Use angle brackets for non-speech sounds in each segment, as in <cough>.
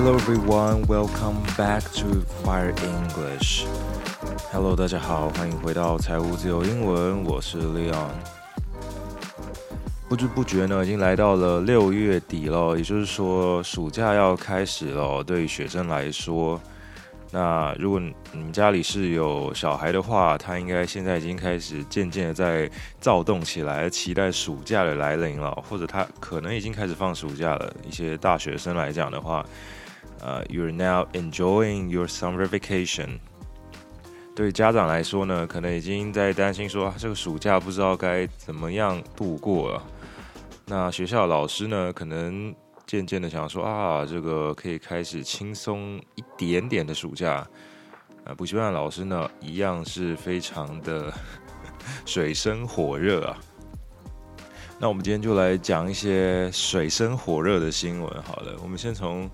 Hello everyone, welcome back to Fire English. Hello，大家好，欢迎回到财务自由英文，我是 Leon。不知不觉呢，已经来到了六月底了，也就是说暑假要开始了。对于学生来说，那如果你们家里是有小孩的话，他应该现在已经开始渐渐的在躁动起来，期待暑假的来临了，或者他可能已经开始放暑假了。一些大学生来讲的话，呃，You're now enjoying your summer vacation。对家长来说呢，可能已经在担心说这个暑假不知道该怎么样度过了。那学校老师呢，可能渐渐的想说啊，这个可以开始轻松一点点的暑假。啊，补习班的老师呢，一样是非常的 <laughs> 水深火热啊。那我们今天就来讲一些水深火热的新闻。好了，我们先从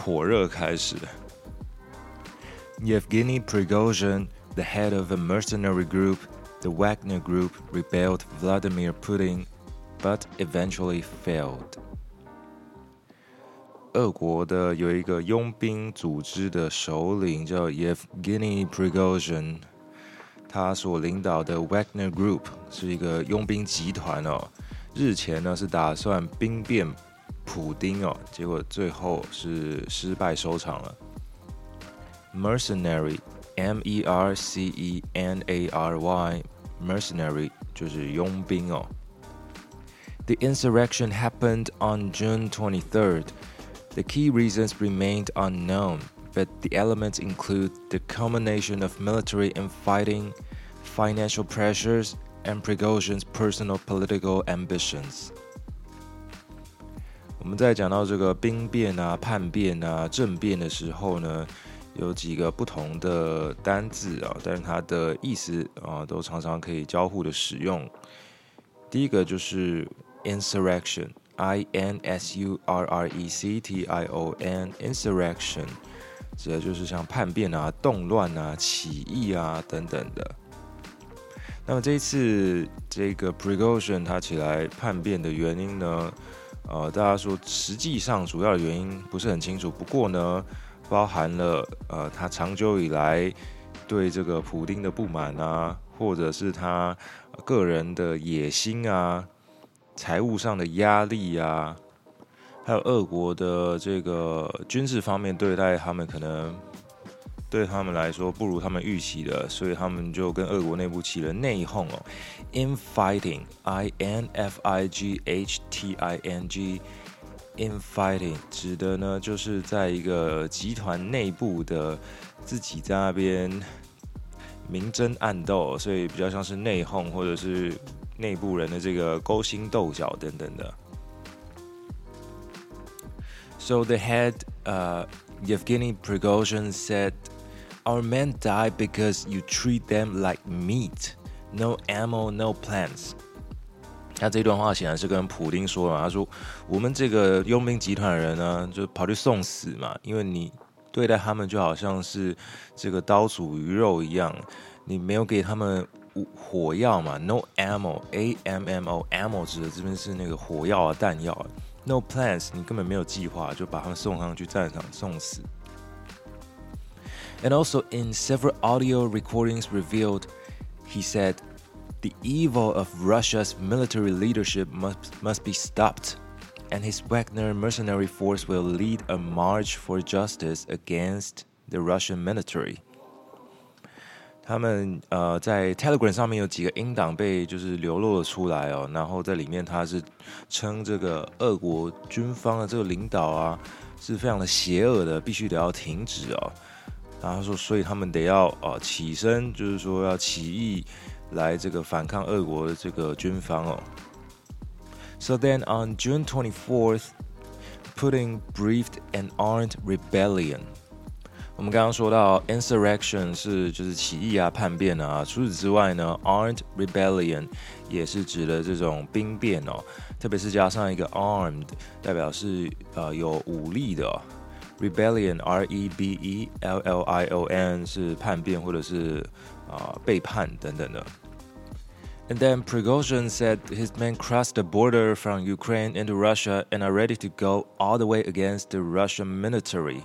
火热开始。Yevgeny Prigozhin, the head of a mercenary group, the Wagner Group, rebelled Vladimir Putin. But eventually failed。俄国的有一个佣兵组织的首领叫 Yevgeny Prigozhin，他所领导的 Wagner Group 是一个佣兵集团哦。日前呢是打算兵变 普丁哦，结果最后是失败收场了。Mercenary，M-E-R-C-E-N-A-R-Y，Mercenary 就是佣兵哦。The insurrection happened on June 23rd. The key reasons remained unknown, but the elements include the combination of military infighting, financial pressures, and Prigozhin's personal political ambitions. 我们在讲到这个兵变啊、叛变啊、政变的时候呢，有几个不同的单字啊，但是它的意思啊，都常常可以交互的使用。第一个就是。Insurrection, I-N-S-U-R-R-E-C-T-I-O-N, Insurrection，指的就是像叛变啊、动乱啊、起义啊等等的。那么这一次这个 precaution 它起来叛变的原因呢？呃，大家说实际上主要的原因不是很清楚。不过呢，包含了呃他长久以来对这个普丁的不满啊，或者是他个人的野心啊。财务上的压力啊，还有俄国的这个军事方面对待他们，可能对他们来说不如他们预期的，所以他们就跟俄国内部起了内讧哦。Infighting，I N F I G H T I N G，infighting 指的呢就是在一个集团内部的自己在那边明争暗斗，所以比较像是内讧或者是。内部人的这个勾心斗角等等的。So the head, uh, Yevgeny Prigozhin said, "Our men die because you treat them like meat, no ammo, no plans." 他这段话显然是跟普丁说的嘛。他说：“我们这个佣兵集团的人呢，就跑去送死嘛，因为你对待他们就好像是这个刀俎鱼肉一样，你没有给他们。”火药嘛，no ammo，A M M O，ammo 指的这边是那个火药啊，弹药啊。No plans，你根本没有计划，就把他们送上去战场送死。And also in several audio recordings revealed, he said, the evil of Russia's military leadership must must be stopped, and his Wagner mercenary force will lead a march for justice against the Russian military. 他们呃在 Telegram 上面有几个音档被就是流露了出来哦，然后在里面他是称这个俄国军方的这个领导啊是非常的邪恶的，必须得要停止哦。 然后说，所以他们得要呃起身，就是说要起义来这个反抗俄国的这个军方哦。So then on June 24th, Putin briefed an armed rebellion. 我们刚刚说到，insurrection 是就是起义啊、叛变啊。除此之外呢，armed rebellion 也是指的这种兵变哦，特别是加上一个 armed，代表是呃有武力的。rebellion，r e b e l l i o n 是叛变或者是啊、呃、背叛等等的。 And then Prigozhin said his men crossed the border from Ukraine into Russia and are ready to go all the way against the Russian military.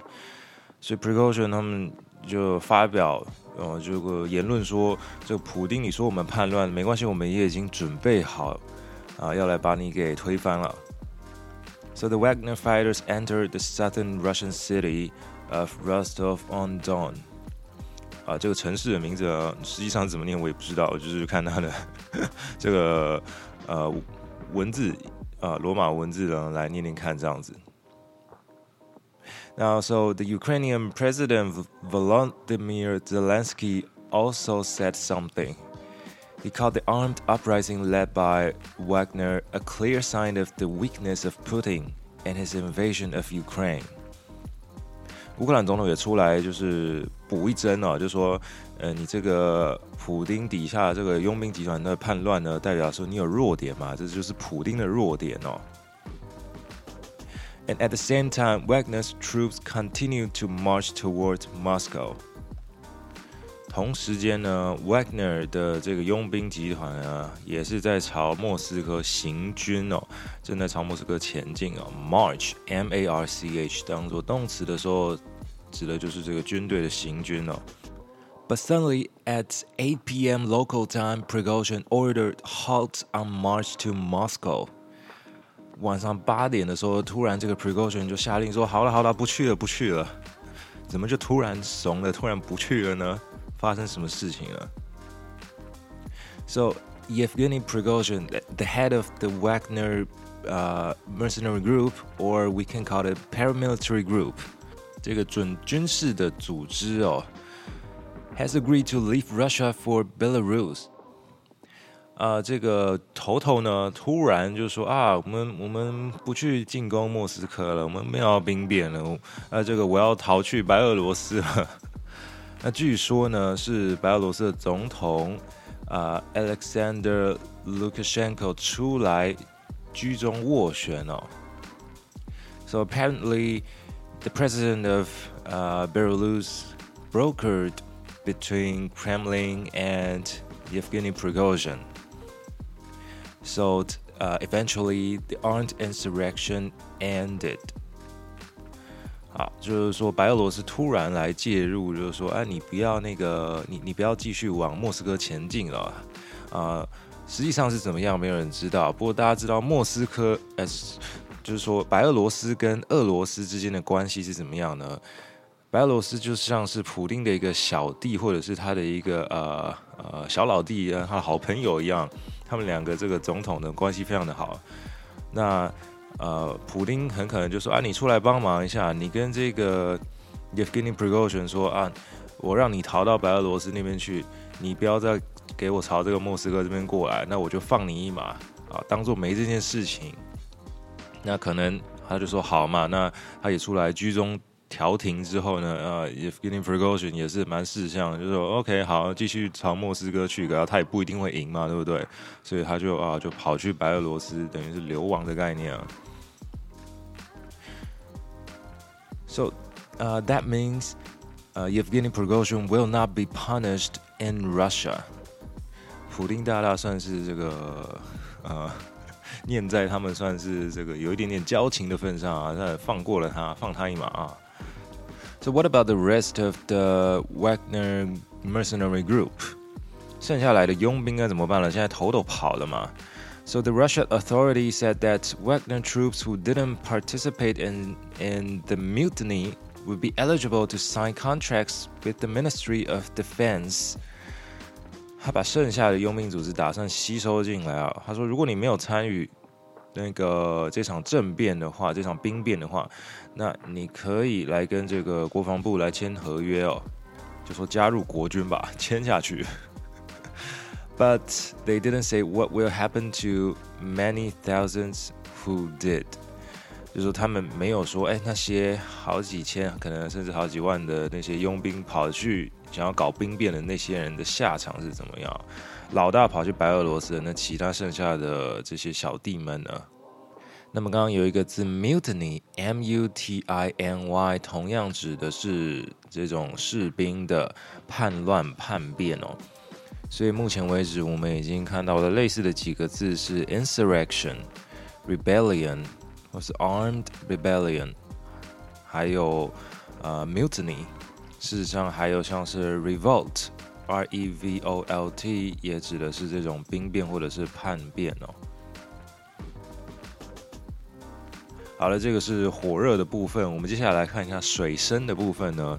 所以 Prigozhin 他们就发表呃这个言论说，这个普丁你说我们叛乱没关系，我们也已经准备好啊要来把你给推翻了。 So the Wagner fighters entered the southern Russian city of Rostov-on-Don. 啊，这个城市的名字实际上怎么念我也不知道，我就是看它的这个呃文字啊罗马文字呢来念念看这样子。Now, <laughs> so the Ukrainian President Volodymyr Zelensky also said something. He called the armed uprising led by Wagner a clear sign of the weakness of Putin and his invasion of Ukraine. 乌克兰总统也出来，就是补一针哦，就说，呃，你这个普丁底下这个佣兵集团的叛乱呢，代表说你有弱点嘛，这就是普丁的弱点哦。And at the same time, Wagner's troops continue to march towards Moscow. 同时间呢，Wagner 的这个佣兵集团啊，也是在朝莫斯科行军哦，正在朝莫斯科前进哦。March，M-A-R-C-H，当做动词的时候，指的就是这个军队的行军哦。But suddenly at 8 p.m. local time, Prigozhin ordered halt on march to Moscow. 晚上八点的时候，突然这个 Prigozhin 就下令说：“好了好了，不去了不去了。”怎么就突然怂了，突然不去了呢？发生什么事情了？So Yevgeny Prigozhin, the head of the Wagner uh, mercenary group, or we can call it paramilitary group，这个准军事的组织哦，has agreed to leave Russia for Belarus。啊，这个头头呢，突然就说啊，我们我们不去进攻莫斯科了，我们没有兵变了，啊，这个我要逃去白俄罗斯了。 那据说呢，是白俄罗斯的总统啊、呃、，Alexander Lukashenko 出来居中斡旋哦。So apparently, the president of、uh, Belarus brokered between Kremlin and Yevgeny Prigozhin. So, uh, eventually, the armed insurrection ended. 啊，就是说白俄罗斯突然来介入，就是说，哎，你不要那个，你你不要继续往莫斯科前进了，啊，实际上是怎么样，没有人知道。不过大家知道莫斯科，呃，就是说白俄罗斯跟俄罗斯之间的关系是怎么样呢？白俄罗斯就像是普丁的一个小弟，或者是他的一个呃呃小老弟，他的好朋友一样，他们两个这个总统的关系非常的好。那呃，普丁很可能就说啊，你出来帮忙一下，你跟这个 Yevgeny Prigozhin 说啊，我让你逃到白俄罗斯那边去，你不要再给我朝这个莫斯科这边过来，那我就放你一马啊，当做没这件事情。那可能他就说好嘛，那他也出来居中调停之后呢，呃，Yevgeny Prigozhin 也是蛮识相，就说 OK 好，继续朝莫斯科去，然后他也不一定会赢嘛，对不对？所以他就啊，就跑去白俄罗斯，等于是流亡的概念啊。So, uh, that means, uh, Yevgeny Prigozhin will not be punished in Russia. 普丁大大算是这个，呃，念在他们算是这个有一点点交情的份上啊，那放过了他，放他一马啊。So <laughs> what about the rest of the Wagner mercenary group? 剩下来的佣兵该怎么办了？现在头都跑了嘛。 So the Russian authority said that Wagner troops who didn't participate in in the mutiny would be eligible to sign contracts with the Ministry of Defense。他把剩下的佣兵组织打算吸收进来啊。他说，如果你没有参与那个这场政变的话，这场兵变的话，那你可以来跟这个国防部来签合约哦，就说加入国军吧，签下去。 But they didn't say what will happen to many thousands who did。就是说他们没有说，哎，那些好几千，可能甚至好几万的那些佣兵跑去想要搞兵变的那些人的下场是怎么样？老大跑去白俄罗斯，那其他剩下的这些小弟们呢？那么刚刚有一个字 mutiny，M-U-T-I-N-Y，同样指的是这种士兵的叛乱叛变哦。所以目前为止，我们已经看到了类似的几个字是 insurrection、rebellion 或是 armed rebellion，还有呃 mutiny。事实上，还有像是 revolt、r e v o l t，也指的是这种兵变或者是叛变哦。好了，这个是火热的部分。我们接下来来看一下水深的部分呢。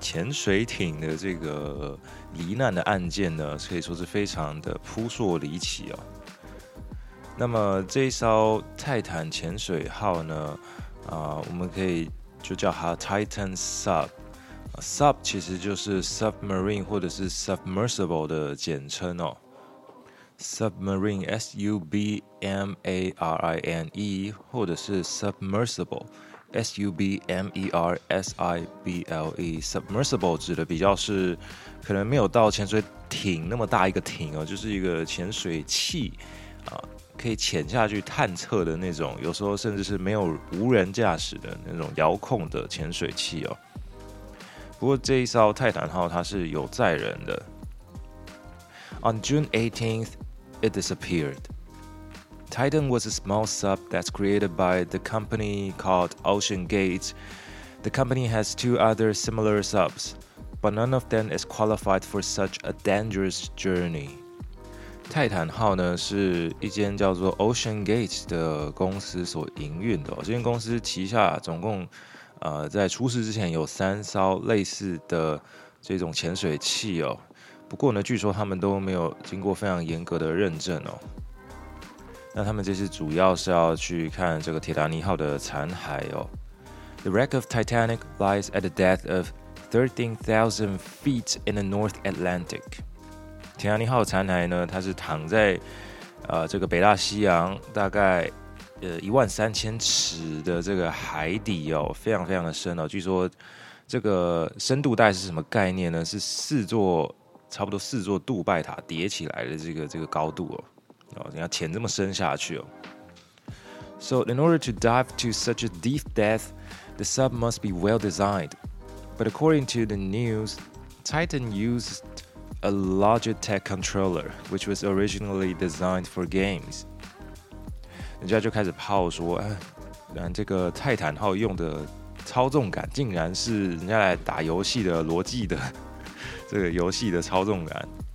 潜水艇的这个罹难的案件呢，可以说是非常的扑朔离奇哦。那么这一艘泰坦潜水号呢，啊，我们可以就叫它 Titan Sub。Sub 其实就是 submarine 或者是 submersible 的简称哦。Submarine S U B M A R I N E 或者是 submersible。S U B M E R S I B L E，submersible 指的比较是可能没有到潜水艇那么大一个艇哦，就是一个潜水器啊，可以潜下去探测的那种，有时候甚至是没有无人驾驶的那种遥控的潜水器哦。不过这一艘泰坦号它是有载人的。On June 18th, it disappeared. Titan was a small sub that's created by the company called Ocean Gate. The company has two other similar subs, but none of them is qualified for such a dangerous journey. 泰坦号呢是一间叫做 Ocean Gate 的公司所营运的哦。这间公司旗下总共呃在出事之前有三艘类似的这种潜水器哦。不过呢，据说他们都没有经过非常严格的认证哦。 那他们这次主要是要去看这个铁达尼号的残骸哦。The wreck of Titanic lies at a depth of 13,000 feet in the North Atlantic。铁达尼号残骸呢，它是躺在呃这个北大西洋大概呃一万三千尺的这个海底哦，非常非常的深哦。据说这个深度带是什么概念呢？是四座差不多四座杜拜塔叠起来的这个这个高度哦。哦，你要潜这么深下去哦。So in order to dive to such a deep depth, the sub must be well designed. But according to the news, Titan used a Logitech controller, which was originally designed for games. 人家就开始炮说，哎，原来这个泰坦号用的操纵杆竟然是人家来打游戏的逻辑的这个游戏的操纵杆。 <laughs>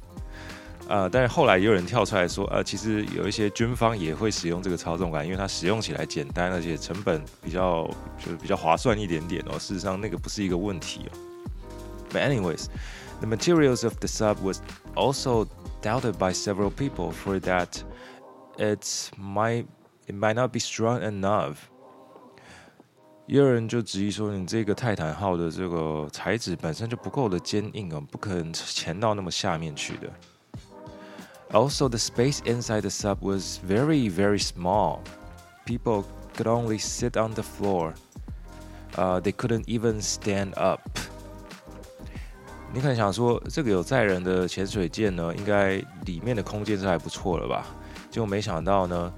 呃，但是后来也有人跳出来说，呃，其实有一些军方也会使用这个操纵杆，因为它使用起来简单，而且成本比较就是比较划算一点点哦。事实上，那个不是一个问题哦。But anyways, the materials of the sub was also doubted by several people for that it's might it might not be strong enough。也有人就质疑说，你这个泰坦号的这个材质本身就不够的坚硬哦，不可能潜到那么下面去的。Also, the space inside the sub was very, very small. People could only sit on the floor. Uh, they couldn't even stand up. 你可能想说，这个有载人的潜水舰呢，应该里面的空间是还不错了吧？结果没想到呢，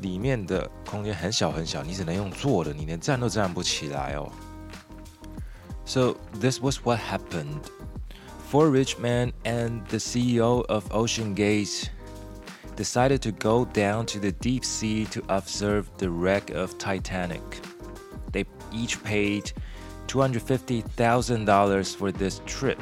里面的空间很小很小，你只能用坐的，你连站都站不起来哦。So this was what happened. Four rich men and the CEO of Ocean Gate decided to go down to the deep sea to observe the wreck of Titanic. They each paid $250,000 for this trip.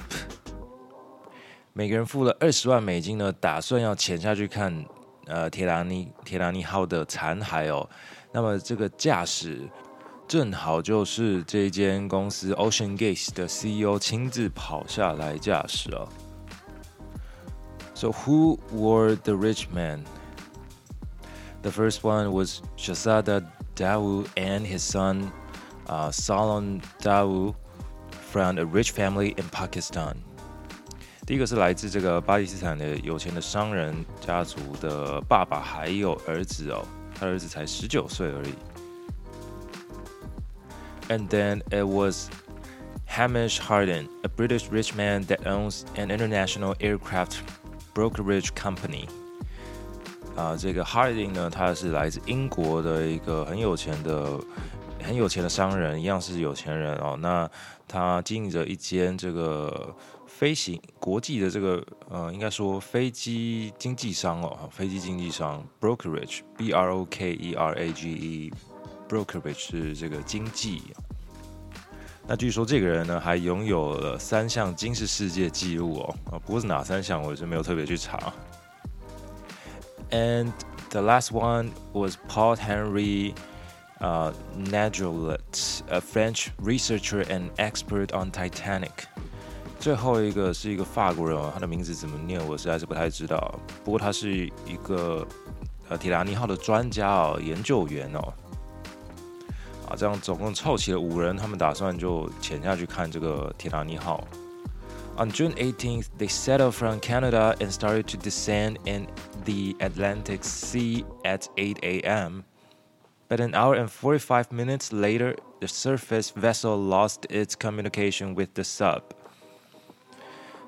每个人付了二十万美金呢，打算要潜下去看呃铁达尼铁达尼号的残骸哦。那么这个驾驶。 正好就是这间公司 Ocean Gate 的 CEO 亲自跑下来驾驶哦。So who were the rich men? The first one was Shahzada Dawu and his son, uh, Salon Dawu, from a rich family in Pakistan. 第一个是来自这个巴基斯坦的有钱的商人家族的爸爸，还有儿子哦，他儿子才十九岁而已。And then it was Hamish Harding, a British rich man that owns an international aircraft brokerage company. 啊，这个 Harding 呢，他是来自英国的一个很有钱的、很有钱的商人，一样是有钱人哦。那他经营着一间这个。飞行国际的这个呃，应该说飞机经纪商哦，飞机经纪商 brokerage，b r o k e r a g Brokerage 是这个经济。那据说这个人呢，还拥有了三项金氏世界纪录哦，啊，不过是哪三项，我是没有特别去查。And the last one was Paul Henry 呃 Nargeolet，a French researcher and expert on Titanic。最后一个是一个法国人哦，他的名字怎么念？我实在是不太知道。不过他是一个呃铁达尼号的专家哦，研究员哦。啊，这样总共凑齐了五人，他们打算就潜下去看这个铁达尼号。On June 18th, they set off from Canada and started to descend in the Atlantic Sea at 8 a.m. But an hour and 45 minutes later, the surface vessel lost its communication with the sub.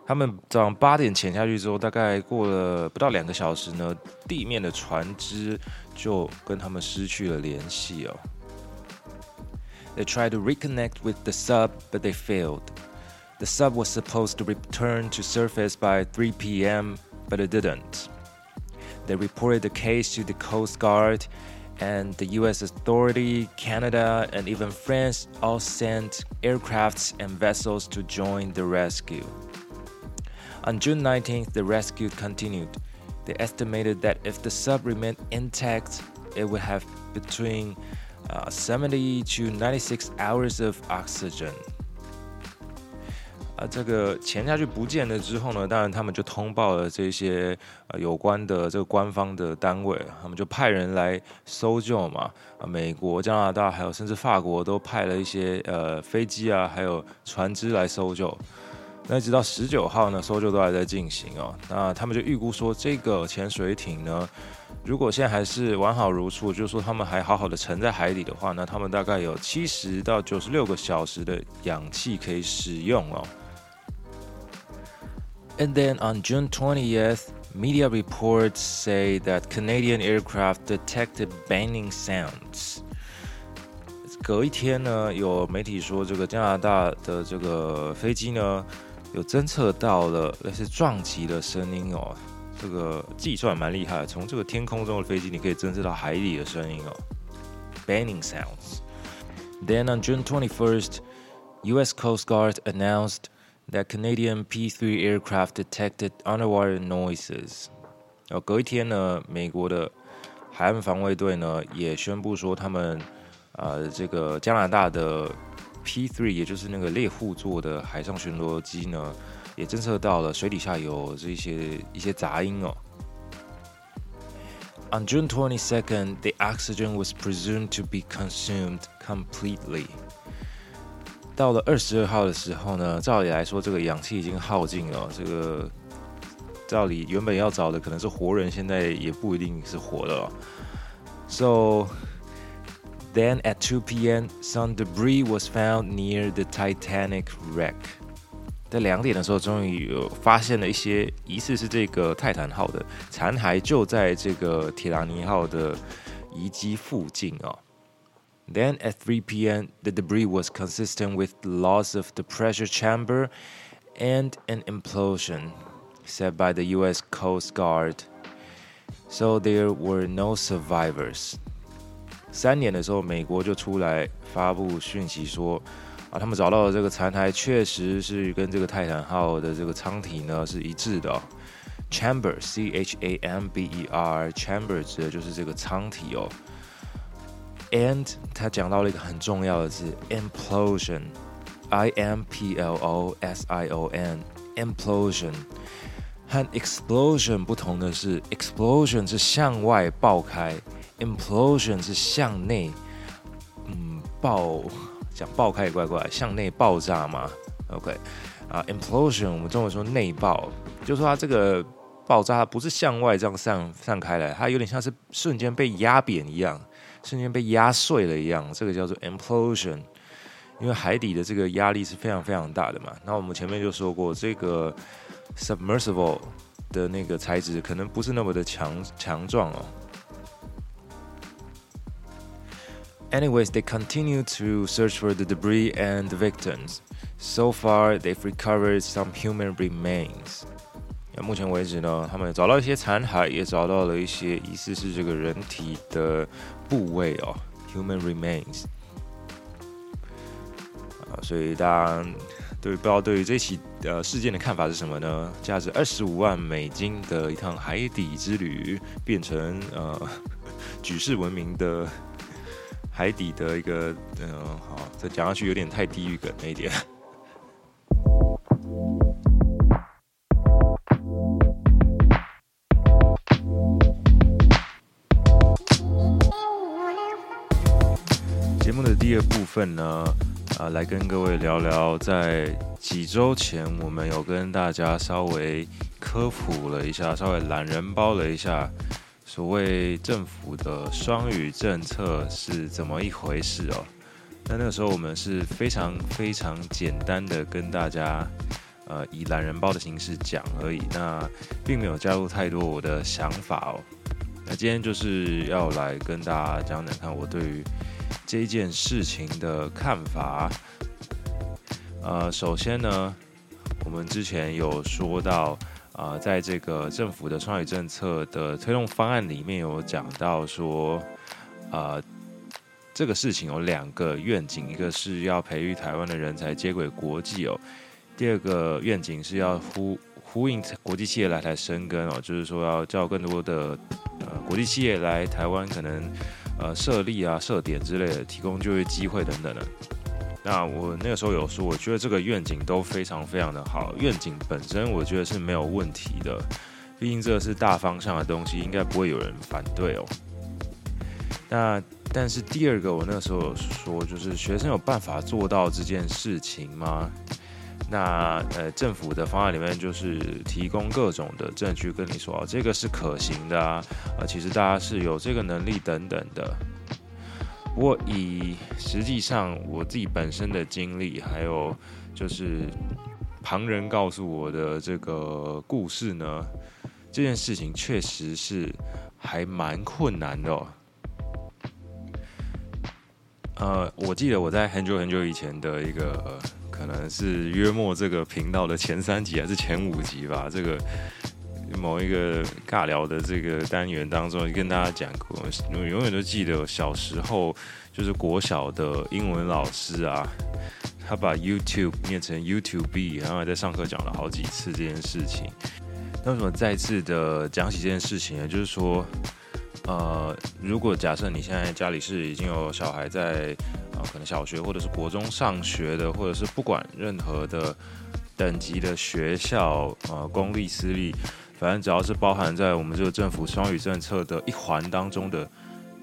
他们早上八点潜下去之后，大概过了不到两个小时呢，地面的船只就跟他们失去了联系哦。They tried to reconnect with the sub, but they failed. The sub was supposed to return to surface by 3 p.m., but it didn't. They reported the case to the Coast Guard, and the U.S. authority, Canada, and even France all sent aircrafts and vessels to join the rescue. On June 19th, the rescue continued. They estimated that if the sub remained intact, it would have between uh, 70 to 96 hours of oxygen. 啊，这个潜下去不见了之后呢，当然他们就通报了这些呃有关的这个官方的单位，他们就派人来搜救嘛。啊，美国、加拿大还有甚至法国都派了一些呃飞机啊，还有船只来搜救。那直到十九号呢，搜救都还在进行哦。那他们就预估说，这个潜水艇呢，如果现在还是完好如初，就是说他们还好好的沉在海底的话，那他们大概有七十到九十六个小时的氧气可以使用哦。And then on June 20th, media reports say that Canadian aircraft detected banging sounds. 隔一天呢，有媒体说，这个加拿大的这个飞机呢。有侦测到了类似撞击的声音哦，这个计算蛮厉害。从这个天空中的飞机，你可以侦测到海底的声音哦，banging sounds。Then on June 21st, U.S. Coast Guard announced that Canadian P-3 aircraft detected underwater noises。然后隔一天呢，美国的海岸防卫队呢也宣布说，他们呃这个加拿大的。P3，也就是那个猎户座的海上巡逻机呢，也侦测到了水底下有这些一些杂音哦。On June 22nd, the oxygen was presumed to be consumed completely. 到了二十二号的时候呢，照理来说，这个氧气已经耗尽了。这个照理原本要找的可能是活人，现在也不一定是活的了。So Then at 2 p.m., some debris was found near the Titanic wreck. 在两点的时候，终于有发现了一些疑似是这个泰坦号的残骸，就在这个铁达尼号的遗迹附近哦。Then at 3 p.m., the debris was consistent with loss of the pressure chamber and an implosion, said by the U.S. Coast Guard. So there were no survivors. 三点的时候，美国就出来发布讯息说，啊，他们找到的这个残骸确实是跟这个泰坦号的这个舱体呢是一致的哦。Chamber，C H A M B E R，chamber 指的就是这个舱体哦。And 他讲到了一个很重要的字，implosion，I M P L O S I O N，implosion。和 explosion 不同的是，explosion 是向外爆开。Implosion 是向内，嗯，爆讲爆开也怪怪，向内爆炸嘛。OK，啊，implosion，我们中文说内爆，就是说它这个爆炸它不是向外这样散散开来，它有点像是瞬间被压扁一样，瞬间被压碎了一样，这个叫做 implosion。因为海底的这个压力是非常非常大的嘛。那我们前面就说过，这个 submersible 的那个材质可能不是那么的强强壮哦。Anyways, they continue to search for the debris and the victims. So far, they've recovered some human remains. 那目前为止呢，他们找到一些残骸，也找到了一些疑似是这个人体的部位哦，human remains。啊，所以大家对不知道对于这起呃事件的看法是什么呢？价值二十五万美金的一趟海底之旅，变成呃举世闻名的。 海底的一个，嗯，好，这讲下去有点太地狱梗那一点。<laughs> 节目的第二部分呢，啊、呃，来跟各位聊聊，在几周前我们有跟大家稍微科普了一下，稍微懒人包了一下。所谓政府的双语政策是怎么一回事哦？那那个时候我们是非常非常简单的跟大家，呃，以懒人包的形式讲而已，那并没有加入太多我的想法哦。那今天就是要来跟大家讲讲看我对于这件事情的看法。呃，首先呢，我们之前有说到。啊、在这个政府的双语政策的推动方案里面有讲到说，啊、呃，这个事情有两个愿景，一个是要培育台湾的人才接轨国际哦，第二个愿景是要呼呼应国际企业来台生根哦，就是说要叫更多的呃国际企业来台湾，可能呃设立啊设点之类的，提供就业机会等等的。那我那个时候有说，我觉得这个愿景都非常非常的好。愿景本身我觉得是没有问题的，毕竟这是大方向的东西，应该不会有人反对哦。那但是第二个，我那个时候有说，就是学生有办法做到这件事情吗？那呃，政府的方案里面就是提供各种的证据跟你说，哦，这个是可行的啊，啊，其实大家是有这个能力等等的。不过，以实际上我自己本身的经历，还有就是旁人告诉我的这个故事呢，这件事情确实是还蛮困难的。呃，我记得我在很久很久以前的一个，可能是约莫这个频道的前三集还是前五集吧，这个。某一个尬聊的这个单元当中，跟大家讲过，我永远都记得小时候就是国小的英文老师啊，他把 YouTube 念成 YouTube，然后还在上课讲了好几次这件事情。那为什么再次的讲起这件事情呢？就是说，呃，如果假设你现在家里是已经有小孩在啊、呃，可能小学或者是国中上学的，或者是不管任何的等级的学校，呃，公立私立。反正只要是包含在我们这个政府双语政策的一环当中的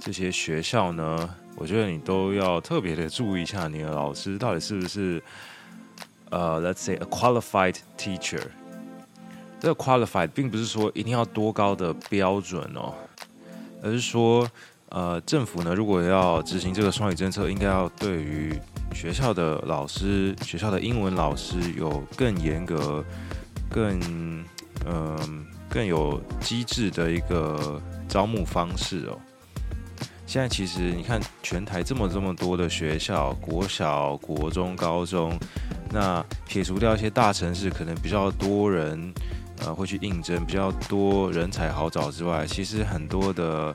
这些学校呢，我觉得你都要特别的注意一下你的老师到底是不是呃，let's say a qualified teacher。这个 qualified 并不是说一定要多高的标准哦，而是说呃，政府呢如果要执行这个双语政策，应该要对于学校的老师、学校的英文老师有更严格、更。嗯，更有机制的一个招募方式哦。现在其实你看，全台这么这么多的学校，国小、国中、高中，那撇除掉一些大城市，可能比较多人呃会去应征，比较多人才好找之外，其实很多的。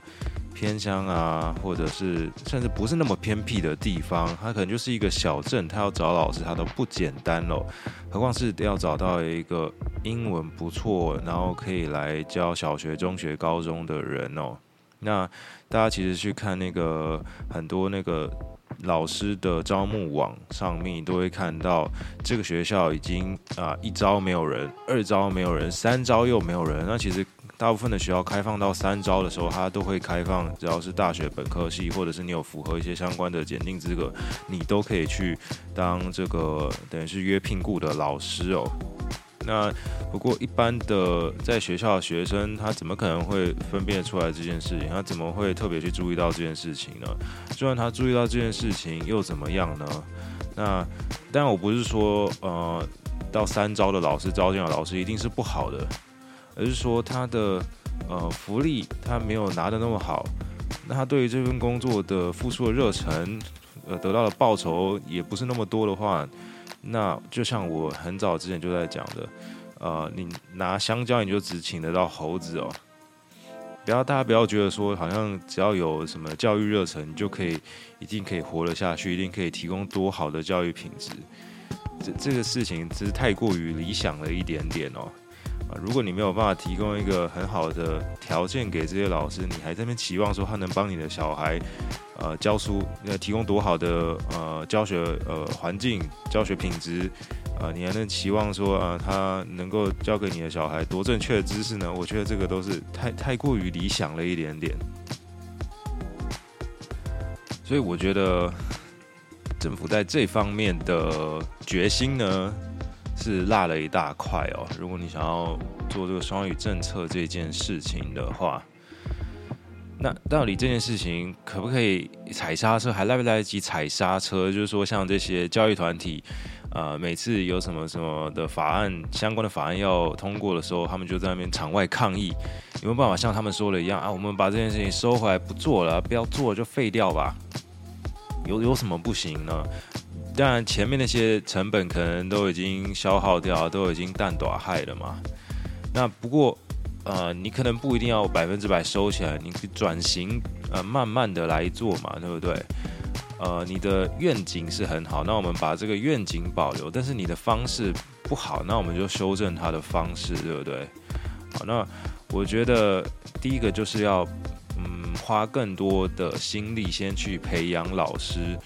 偏乡啊，或者是甚至不是那么偏僻的地方，它可能就是一个小镇，他要找老师，他都不简单喽。何况是要找到一个英文不错，然后可以来教小学、中学、高中的人哦。那大家其实去看那个很多那个老师的招募网上面，都会看到这个学校已经啊一招没有人，二招没有人，三招又没有人。那其实。大部分的学校开放到三招的时候，它都会开放，只要是大学本科系，或者是你有符合一些相关的检定资格，你都可以去当这个等于是约聘雇的老师哦。那不过一般的在学校的学生，他怎么可能会分辨出来这件事情？他怎么会特别去注意到这件事情呢？就算他注意到这件事情，又怎么样呢？那但我不是说呃，到三招的老师招进来老师一定是不好的，而是说他的呃福利他没有拿得那么好，那他对于这份工作的付出的热忱，呃得到的报酬也不是那么多的话。那就像我很早之前就在讲的，呃，你拿香蕉你就只请得到猴子哦，不要大家不要觉得说好像只要有什么教育热忱，你就可以一定可以活得下去，一定可以提供多好的教育品质，这这个事情只是太过于理想了一点点哦。啊，如果你没有办法提供一个很好的条件给这些老师，你还在那边期望说他能帮你的小孩，呃，教书，呃，提供多好的呃教学呃环境、教学品质，啊，你还能期望说啊，他能够教给你的小孩多正确的知识呢？我觉得这个都是太太过于理想了一点点。所以我觉得政府在这方面的决心呢，是落了一大块哦。如果你想要做这个双语政策这件事情的话，那到底这件事情可不可以踩刹车？还来不来得及踩刹车？就是说，像这些教育团体，呃，每次有什么什么的法案相关的法案要通过的时候，他们就在那边场外抗议。有没有办法像他们说的一样啊？我们把这件事情收回来，不做了，不要做就废掉吧？有有什么不行呢？当然，前面那些成本可能都已经消耗掉，都已经淡短害了嘛。那不过，呃，你可能不一定要百分之百收起来，你可以转型，呃，慢慢的来做嘛，对不对？呃，你的愿景是很好，那我们把这个愿景保留，但是你的方式不好，那我们就修正它的方式，对不对？好，那我觉得第一个就是要，嗯，花更多的心力先去培养老师，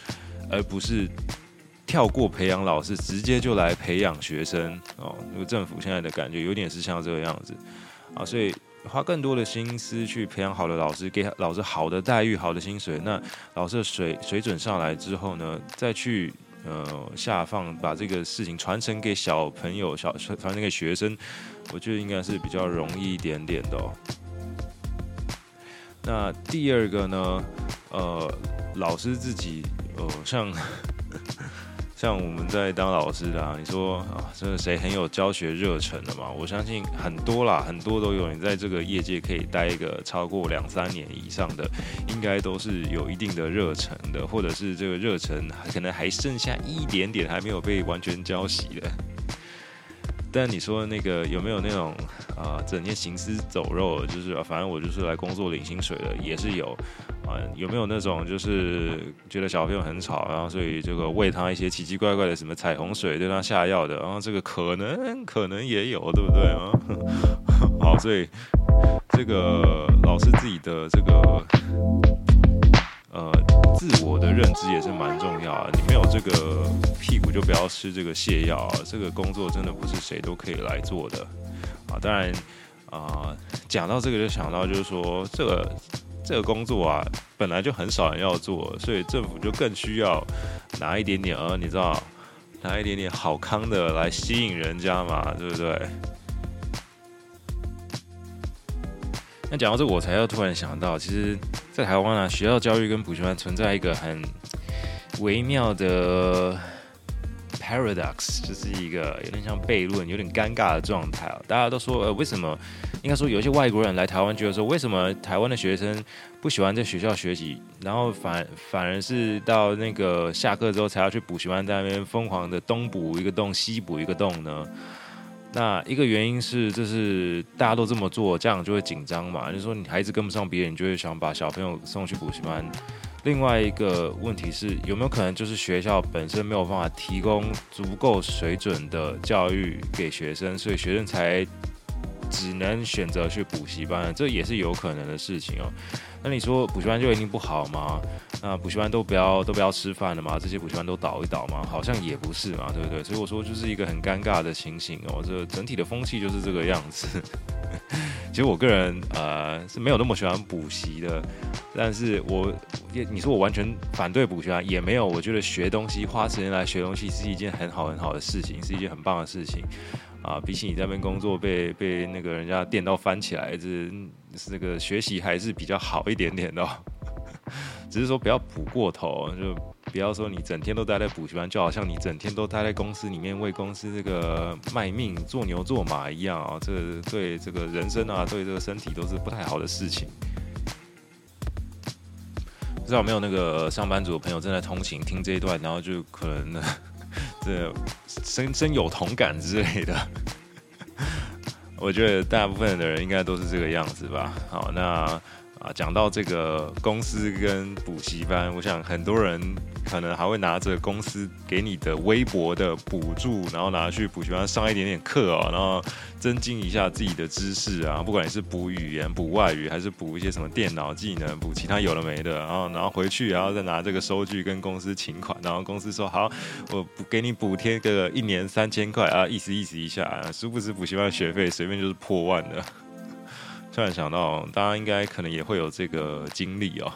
而不是。跳过培养老师，直接就来培养学生哦。那个政府现在的感觉有点是像这个样子啊，所以花更多的心思去培养好的老师，给老师好的待遇、好的薪水。那老师的水水准上来之后呢，再去呃下放，把这个事情传承给小朋友、小传传承给学生，我觉得应该是比较容易一点点的哦。那第二个呢，呃，老师自己呃像。像我们在当老师的啊，你说啊，这个谁很有教学热忱的嘛？我相信很多啦，很多都有。你在这个业界可以待一个超过两三年以上的，应该都是有一定的热忱的，或者是这个热忱可能还剩下一点点，还没有被完全浇熄的。但你说那个有没有那种啊、整天行尸走肉，就是、反正我就是来工作领薪水的，也是有啊。有没有那种就是觉得小朋友很吵，然后所以这个喂他一些奇奇怪怪的什么彩虹水，对他下药的，然后这个可能可能也有，对不对啊？<laughs> 好，所以这个老师自己的这个。呃，自我的认知也是蛮重要啊。你没有这个屁股，就不要吃这个泻药啊。这个工作真的不是谁都可以来做的啊。当然啊，讲到这个就想到，就是说这个这个工作啊，本来就很少人要做，所以政府就更需要拿一点点呃，你知道，拿一点点好康的来吸引人家嘛，对不对？那讲到这，我才要突然想到，其实，在台湾啊，学校教育跟补习班存在一个很微妙的 paradox，就是一个有点像悖论、有点尴尬的状态啊。大家都说，呃，为什么？应该说，有一些外国人来台湾，觉得说，为什么台湾的学生不喜欢在学校学习，然后反反而是到那个下课之后才要去补习班，在那边疯狂的东补一个洞，西补一个洞呢？那一个原因是，就是大家都这么做，家长就会紧张嘛。就是说，你孩子跟不上别人，你就会想把小朋友送去补习班。另外一个问题是，有没有可能就是学校本身没有办法提供足够水准的教育给学生，所以学生才只能选择去补习班？这也是有可能的事情哦。那你说补习班就一定不好吗？那补习班都不要都不要吃饭了吗？这些补习班都倒一倒吗？好像也不是嘛，对不对？所以我说就是一个很尴尬的情形哦。这整体的风气就是这个样子。其实我个人呃是没有那么喜欢补习的，但是我也你说我完全反对补习啊，也没有。我觉得学东西，花时间来学东西是一件很好很好的事情，是一件很棒的事情啊。比起你在那边工作被被那个人家电到翻起来，这是那个学习还是比较好一点点的。只是说不要补过头，就不要说你整天都待在补习班，就好像你整天都待在公司里面为公司这个卖命做牛做马一样啊！这对这个人生啊，对这个身体都是不太好的事情。不知道有没有那个上班族的朋友正在通勤听这一段，然后就可能这深深有同感之类的。<laughs> 我觉得大部分的人应该都是这个样子吧。好，那。啊，讲到这个公司跟补习班，我想很多人可能还会拿着公司给你的微薄的补助，然后拿去补习班上一点点课哦，然后增进一下自己的知识啊。不管你是补语言、补外语，还是补一些什么电脑技能、补其他有的没的，然后然后回去，然后再拿这个收据跟公司请款，然后公司说好，我给你补贴个一年三千块啊，意思意思一下，啊，殊不知补习班学费随便就是破万的。突然想到，大家应该可能也会有这个经历哦。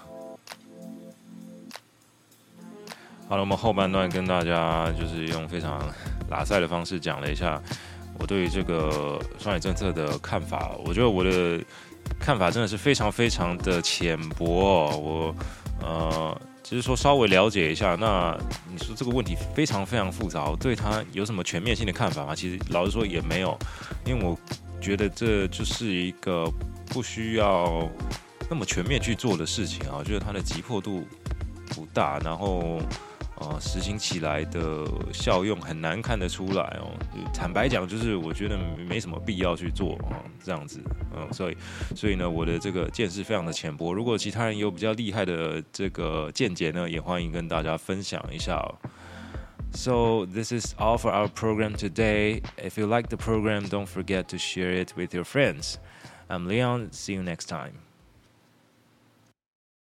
好了，我们后半段跟大家就是用非常拉塞的方式讲了一下我对于这个双语政策的看法。我觉得我的看法真的是非常非常的浅薄。我呃，只是说稍微了解一下。那你说这个问题非常非常复杂，我对它有什么全面性的看法吗？其实老实说也没有，因为我。觉得这就是一个不需要那么全面去做的事情啊，我觉得它的急迫度不大，然后呃，实行起来的效用很难看得出来哦。坦白讲，就是我觉得没什么必要去做啊，这样子，嗯，所以所以呢，我的这个见识非常的浅薄。如果其他人有比较厉害的这个见解呢，也欢迎跟大家分享一下哦。So this is all for our program today. If you like the program, don't forget to share it with your friends. I'm Leon. See you next time.